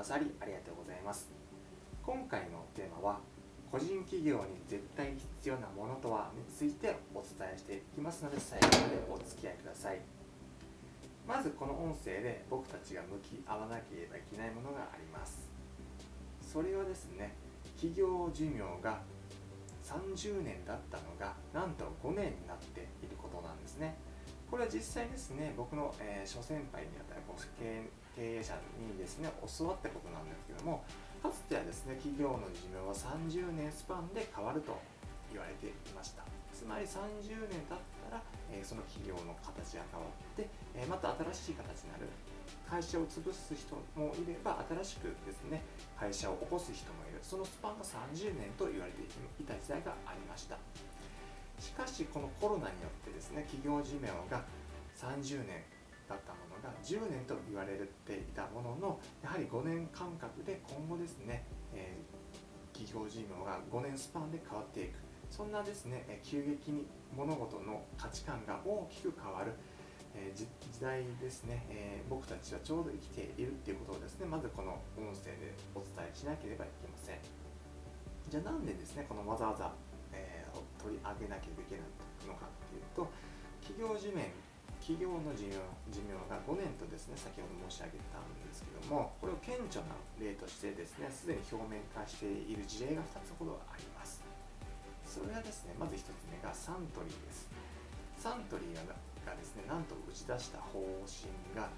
ださりありがとうございます。今回のテーマは個人企業に絶対必要なものとはについてお伝えしていきますので最後までお付き合いください。まずこの音声で僕たちが向き合わなければいけないものがあります。それはですね企業寿命が30年だったのがなんと5年になっていることなんですね。これは実際ですね僕の、えー、諸先輩にあたる経営者にですね教わったことなんですけどもかつてはですね企業の寿命は30年スパンで変わると言われていました。つまり30年経ったら、えー、その企業の形が変わって、えー、また新しい形になる。会社を潰す人もいれば新しくですね会社を起こす人もいる。そのスパンが30年と言われていた時代がありました。しかしこのコロナによってですね企業寿命が30年だったものが10年と言われていたもののやはり5年間隔で今後ですね、えー、企業寿命が5年スパンで変わっていく。そんなですね急激に物事の価値観が大きく変わる、えー、時代ですね、えー、僕たちはちょうど生きているっていうことをですねまずこの音声でお伝えしなければいけません。じゃあなんでですねこのわざわざ取り上げなければいけないのかっていうと企業寿命企業の寿命寿命が5年とですね先ほど申し上げたんですけどもこれを顕著な例としてですねすでに表面化している事例が2つほどあります。それはですねまず1つ目がサントリーです。サントリーがですねなんと打ち出した方針が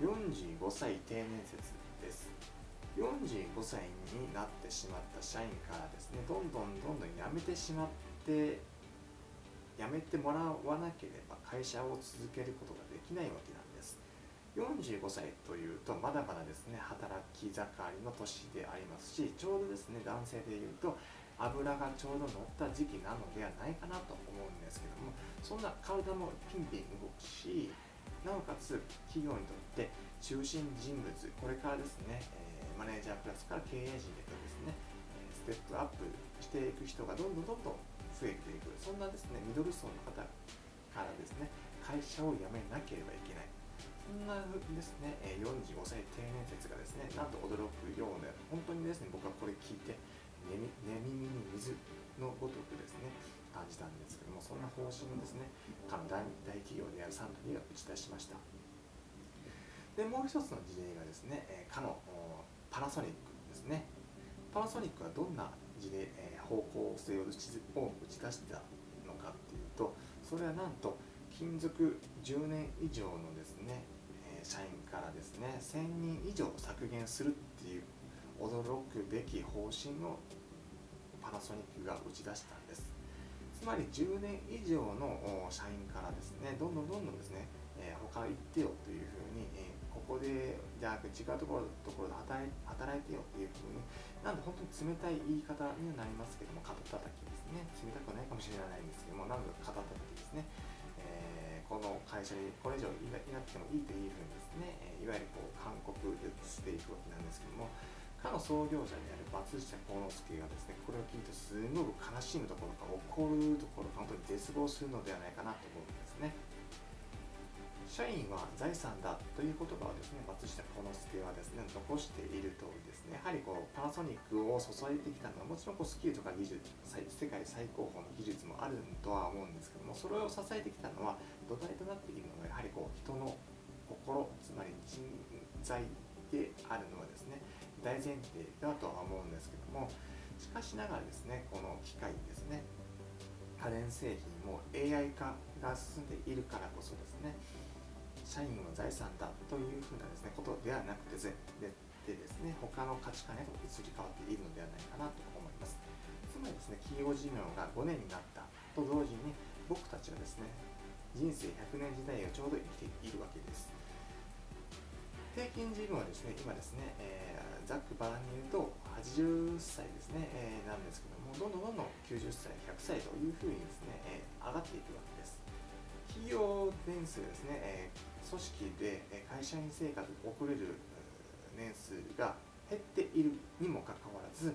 45歳定年説です。45歳になってしまった社員からですねどんどんどんどん辞めてしまって辞めてもらわなければ会社を続けることができないわけなんです。45歳というとまだまだですね働き盛りの年でありますしちょうどですね男性でいうと油がちょうど乗った時期なのではないかなと思うんですけどもそんな体もピンピン動くしなおかつ企業にとって中心人物これからですね、マネージャークラスから経営陣へとですね、ステップアップしていく人がどんどんどんどん増えていく、そんなですね、ミドル層の方からですね、会社を辞めなければいけない。そんなですね、45歳定年説がですね、なんと驚くような、本当にですね、僕はこれ聞いて、寝耳に水のごとくですね、感じたんですけども、そんな方針をですね、かの大企業であるサントリーが打ち出しました。で、もう一つの事例がですね、えかのパナソニックですね。パナソニックはどんな事例、え方向性を打ち出したのかっていうとそれはなんと勤続10年以上のですね、え社員からですね1000人以上削減するっていう驚くべき方針をパナソニックが打ち出したんです。つまり10年以上の社員からですねどんどんどんどんですね、え他行ってよというふうに、えここでじゃあ違うところところで働い働いてよっていうふうになんで本当に冷たい言い方にはなりますけども肩たたきですね冷たくないかもしれないんですけどもなんで肩たたきですね、えー、この会社にこれ以上いなくてもいいというふうにですね、えいわゆるこう勧告していくわけなんですけどもかの創業者である松下幸之助がですねこれを聞いてすごく悲しむところか怒るところか本当に絶望するのではないかなと思うんですね。社員は財産だという言葉をですね松下幸之助はですね残している通りですねやはりこうパナソニックを注いできたのはもちろんこうスキルとか技術世界最高峰の技術もあるとは思うんですけどもそれを支えてきたのは土台となっているのがやはりこう人の心つまり人材であるのはですね大前提だとは思うんですけどもしかしながらですねこの機械ですね家電製品も AI 化が進んでいるからこそですね社員の財産だというふうなですねことではなくてででですね他の価値観へと移り変わっているのではないかなと思います。つまりですね企業寿命が5年になったと同時に僕たちはですね人生100年時代をちょうど生きているわけです。平均寿命はですね今ですね、えー、ざっくばらんに言うと80歳ですね、えー、なんですけどもどんどんどんどん90歳100歳というふうにですね、えー、上がっていくわけです。企業年数ですね、え組織で会社員生活を送れる年数が減っているにもかかわらず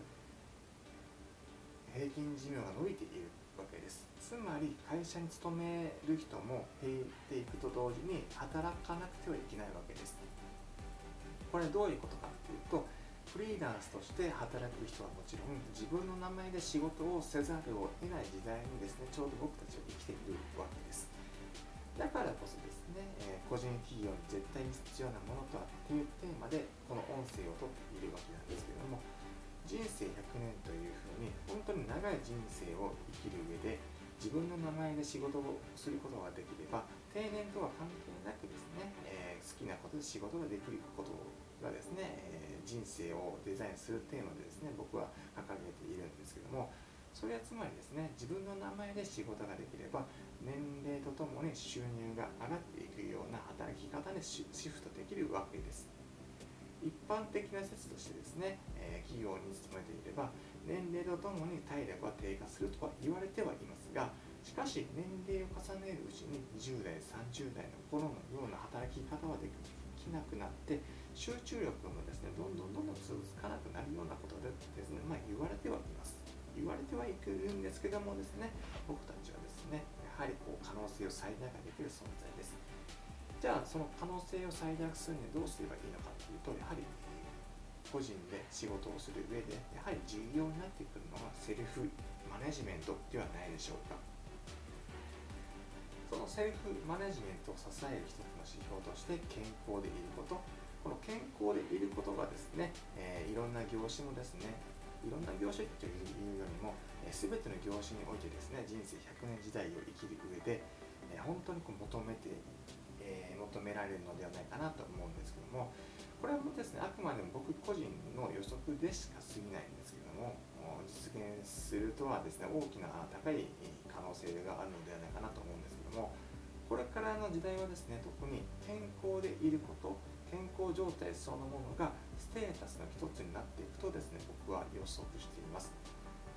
平均寿命が伸びているわけです。つまり会社に勤める人も減っていくと同時に働かなくてはいけないわけです。これどういうことかっていうとフリーランスとして働く人はもちろん自分の名前で仕事をせざるを得ない時代にですねちょうど僕たちは生きているわけです。だからこそですね、え、個人企業に絶対に必要なものとはっていうテーマでこの音声をとっているわけなんですけれども人生100年というふうに本当に長い人生を生きる上で自分の名前で仕事をすることができれば定年とは関係なくですね、えー、好きなことで仕事ができることがですね、えー、人生をデザインするテーマでですね僕は掲げているんですけどもそれはつまりですね自分の名前で仕事ができれば年齢とともに収入が上がっていくような働き方にシフトできるわけです。一般的な説としてですね、え、企業に勤めていれば年齢とともに体力は低下するとは言われてはいますがしかし年齢を重ねるうちに20代30代の頃のような働き方はできなくなって集中力もですねどんどんどんどん続かなくなるようなことでですね、まあ、言われてはいます。言われてはいるんですけどもですね僕たちはですねはりこう可能性を最大化できる存在です。じゃあその可能性を最大化するにはどうすればいいのかというとやはり個人で仕事をする上でやはり重要になってくるのはセルフマネジメントではないでしょうか。そのセルフマネジメントを支える一つの指標として健康でいること。この健康でいることがですね、えー、いろんな業種もですねいろんな業種というよりも、え、全ての業種においてですね人生100年時代を生きる上で、え、本当にこう求めて、え、求められるのではないかなと思うんですけどもこれはもですねあくまでも僕個人の予測でしか過ぎないんですけども実現するとはですね大きな高い可能性があるのではないかなと思うんですけどもこれからの時代はですね特に健康でいること健康状態そのものがステータスの一つになっていくとですね僕は予測しています。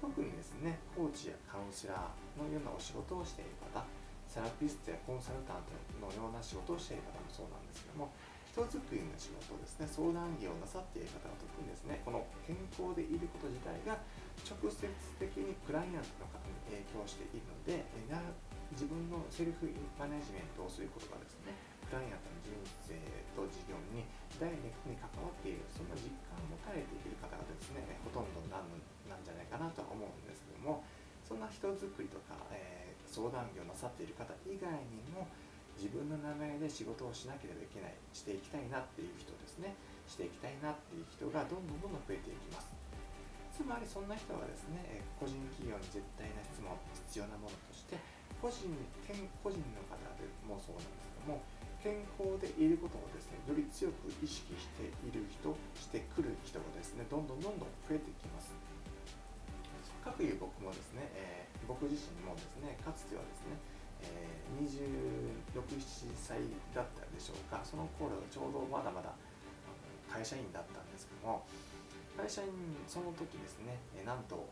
特にですねコーチやカウンセラーのようなお仕事をしている方セラピストやコンサルタントのような仕事をしている方もそうなんですけども人づくりの仕事ですね相談業をなさっている方は特にですねこの健康でいること自体が直接的にクライアントの方に影響しているので自分のセルフマネジメントをすることがですねとか、えー、相談業なさっている方以外にも自分の名前で仕事をしなければいけないしていきたいなっていう人ですね。していきたいなっていう人がどんどんどんどん増えていきます。つまりそんな人はですね個人企業に絶対な質問必要なものとして個人個人の方でもそうなんですけども健康でいることをですねより強く意識している人してくる人がですねどんどんどんどん増えていきます。かくいう僕もです、僕自身もですねかつてはですね、えー、26、7歳だったでしょうかその頃ちょうどまだまだ会社員だったんですけども会社員その時ですね、え、なんと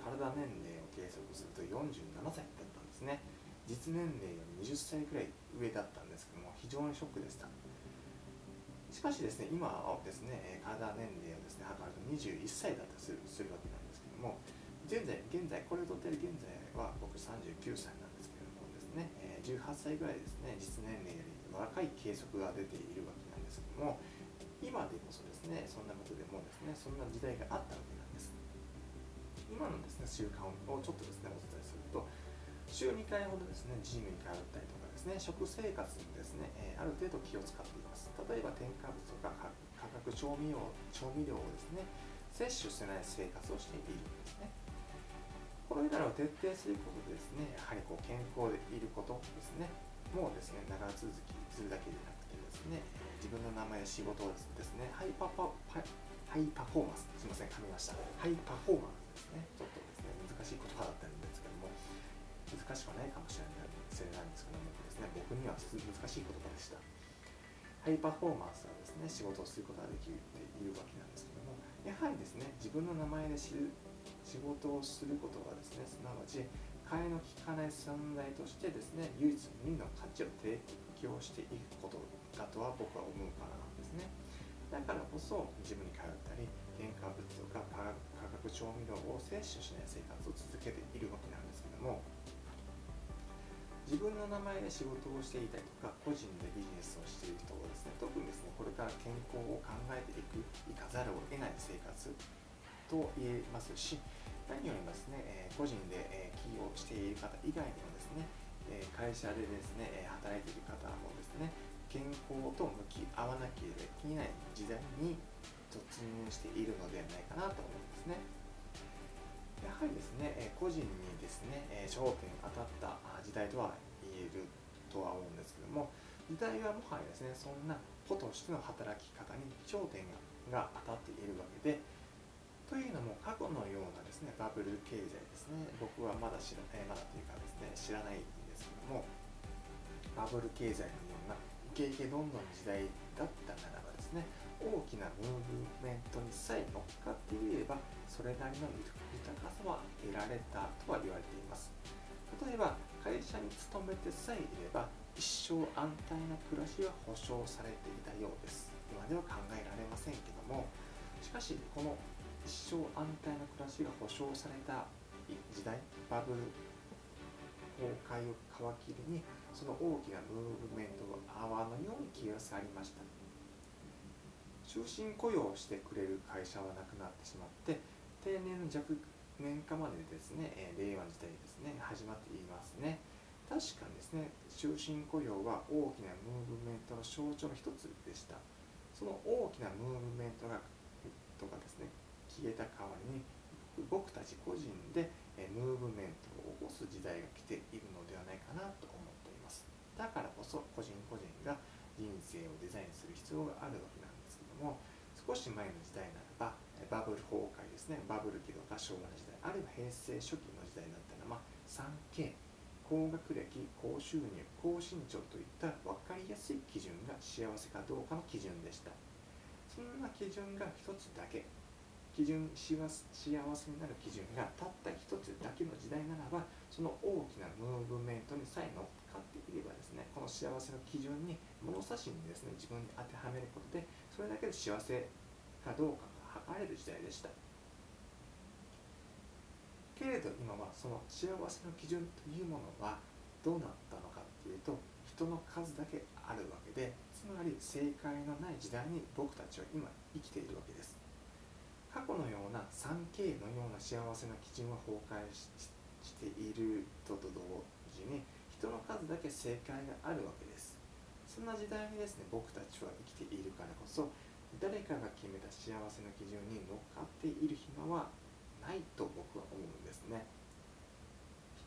体年齢を計測すると47歳だったんですね。実年齢より20歳くらい上だったんですけども非常にショックでした。しかしですね今はですね体年齢をですね測ると21歳だったりするわけなんですけども現在現在これをとってる現在は僕39歳なんですけれどもですねえ18歳ぐらいですね実年齢より若い計測が出ているわけなんですけども今でこそですねそんなことでもですねそんな時代があったわけなんです。今のですね習慣をちょっとですねお伝えすると週2回ほどですねジムに通ったりとかですね食生活にですね、え、ある程度気を使っています。例えば添加物とか化学調味料調味料をですね摂取してない生活をしているんですね。これらを徹底することでですね。やはりこう健康でいることですね。もうですね長続きするだけでなくてですね自分の名前や仕事をですねハイパパハイパフォーマンスすいません噛みました。ハイパフォーマンスですね。ちょっとですね難しい言葉だったり難しくはないかもしれないせないんですけどもですね僕には難しい言葉でした。ハイパフォーマンスはですね仕事をすることができるっていうわけなんですけどもやはりですね自分の名前で知る仕事をすることがですねすなわち替えの利かない存在としてですね唯一無二の価値を提供していくことだとは僕は思うからなんですね。だからこそジムに通ったり添加物とか化学調味料を摂取しない生活を続けているわけなんですけども自分の名前で仕事をしていたりとか個人でビジネスをしている人はですね特にですねこれから健康を考えていくいかざるを得ない生活と言えますし何よりもですね、え個人で、え起業している方以外にもですね、え会社でですね、働いている方もですね健康と向き合わなければいけない時代に突入しているのではないかなと思うんですね。やはりですね、個人にですね、焦点当たった時代とは言えるとは思うんですけども、時代はもはやですね、そんな子としての働き方に焦点が当たっているわけで、というのも過去のようなですねバブル経済ですね。僕はまだ知らないまだというかですね知らないんですけどもバブル経済のようなイケイケどんどん時代だったならばですね大きなムーブメントにさえ乗っかっていればそれなりの豊かさは得られたとは言われています。例えば会社に勤めてさえいれば一生安泰な暮らしは保障されていたようです。今では考えられませんけどもしかしこの一生安泰な暮らしが保障された時代バブル崩壊を皮切りにその大きなムーブメントが泡のように消え去りました。終身雇用してくれる会社はなくなってしまって定年の若年化までですね、え令和の時代ですね始まっていますね。確かにですね終身雇用は大きなムーブメントの象徴の一つでした。その大きなムーブメントがとかですね消えた代わりに僕たち個人でムーブメントを起こす時代が来ているのではないかなと思っています。だからこそ個人個人が人生をデザインする必要があるわけなんですけども少し前の時代ならばバブル崩壊ですねバブル期とか昭和の時代あるいは平成初期の時代だったら、ま、3K 高学歴高収入高身長といった分かりやすい基準が幸せかどうかの基準でした。そんな基準が一つだけ基準幸せになる基準がたった一つだけの時代ならばその大きなムーブメントにさえ乗っかっていればですねこの幸せの基準に物差しにですね自分に当てはめることでそれだけで幸せかどうかが測れる時代でした。けれど今はその幸せの基準というものはどうなったのかっていうと人の数だけあるわけでつまり正解のない時代に僕たちは今生きているわけです。過去のような 3K のような幸せな基準は崩壊しているとと同時に人の数だけ正解があるわけです。そんな時代にですね僕たちは生きているからこそ誰かが決めた幸せの基準に乗っかっている暇はないと僕は思うんですね。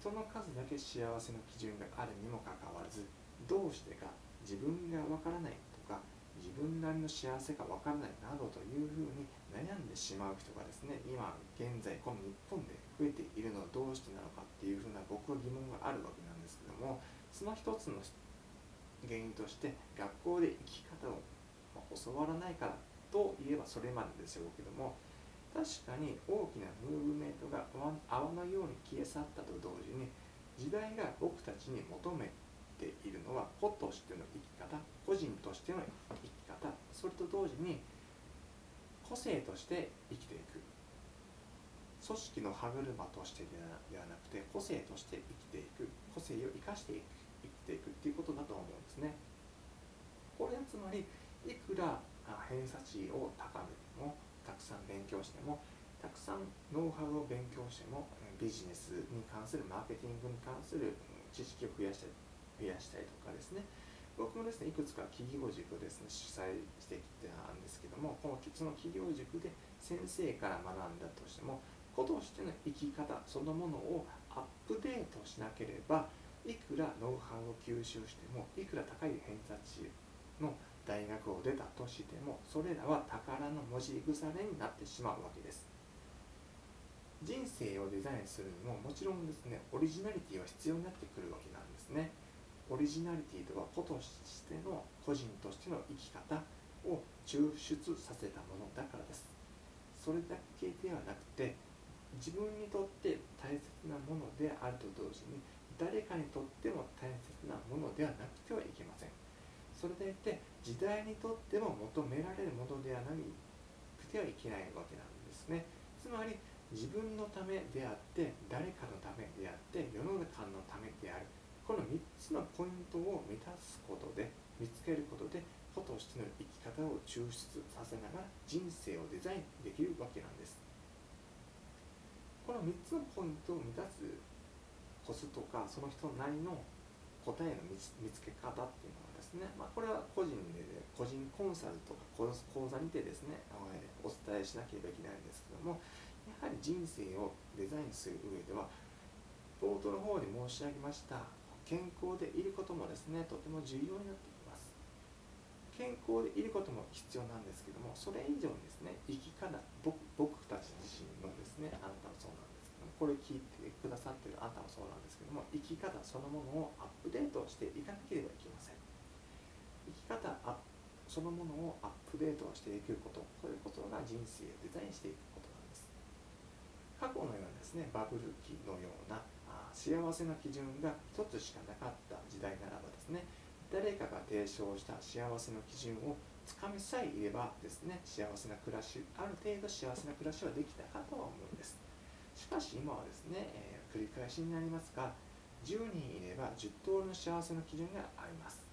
人の数だけ幸せの基準があるにもかかわらずどうしてか自分がわからない。自分なりの幸せがわからないなどというふうに悩んでしまう人がですね今現在この日本で増えているのはどうしてなのかっていうふうな僕は疑問があるわけなんですけどもその一つの原因として学校で生き方を教わらないからといえばそれまででしょうけども確かに大きなムーブメントが泡のように消え去ったと同時に時代が僕たちに求めているのは個としての生き方個人としての生き方それと同時に個性として生きていく。組織の歯車としてではなくて個性として生きていく。個性を生かしていく。生きていくっていうことだと思うんですね。これはつまりいくら偏差値を高めてもたくさん勉強してもたくさんノウハウを勉強してもビジネスに関するマーケティングに関する知識を増やして増やしたりとかですね。僕もですねいくつか企業塾ですね主催してきてたんですけどもこのその企業塾で先生から学んだとしても子としての生き方そのものをアップデートしなければいくらノウハウを吸収してもいくら高い偏差値の大学を出たとしてもそれらは宝の文字腐れになってしまうわけです。人生をデザインするにももちろんですねオリジナリティは必要になってくるわけなんです。リジナリティとは個としての個人としての生き方を抽出させたものだからです。それだけではなくて自分にとって大切なものであると同時に誰かにとっても大切なものではなくてはいけません。それでいて時代にとっても求められるものではなくてはいけないわけなんですね。つまり自分のためであって誰かのためであって世の中のためである。この3つのポイントを満たすことで見つけることで子としての生き方を抽出させながら人生をデザインできるわけなんです。この3つのポイントを満たすコツとかその人なりの答えの見つけ方っていうのはですね、まあ、これは個人で個人コンサルとか講座にてですねお伝えしなければいけないんですけどもやはり人生をデザインする上では冒頭の方に申し上げました健康でいることもですねとても重要になってきます。健康でいることも必要なんですけどもそれ以上にですね生き方僕僕たち自身のですねあなたもそうなんですけどもこれ聞いてくださってるあなたもそうなんですけども生き方そのものをアップデートしていかなければいけません。生き方そのものをアップデートしていくことこういうことが人生をデザインしていくことなんです。過去のようなですねバブル期のような幸せな基準が1つしかなかった時代ならばですね誰かが提唱した幸せの基準をつかみさえいればですね幸せな暮らしある程度幸せな暮らしはできたかとは思うんです。しかし今はですね、えー、繰り返しになりますが10人いれば10通りの幸せの基準があります。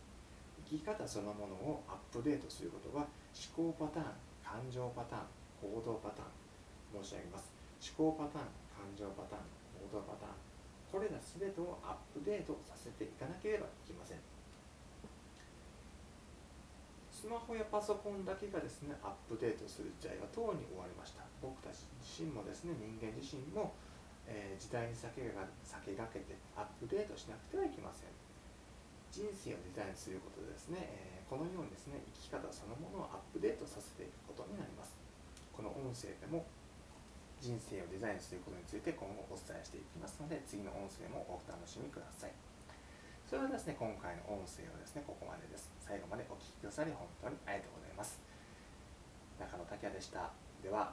生き方そのものをアップデートすることは思考パターン感情パターン行動パターン申し上げます。思考パターン感情パターン行動パターンこれら全てをアップデートさせていかなければいけません。スマホやパソコンだけがですねアップデートする時代はとうに終わりました。僕たち自身もですね人間自身も、えー、時代に先が先駆けてアップデートしなくてはいけません。人生をデザインすることでですね、えー、このようにですね生き方そのものをアップデートさせていくことになります。この音声でも人生をデザインすることについて今後お伝えしていきますので次の音声もお楽しみください。それではですね今回の音声はですねここまでです。最後までお聴きくださり本当にありがとうございます。中野拓也でした。では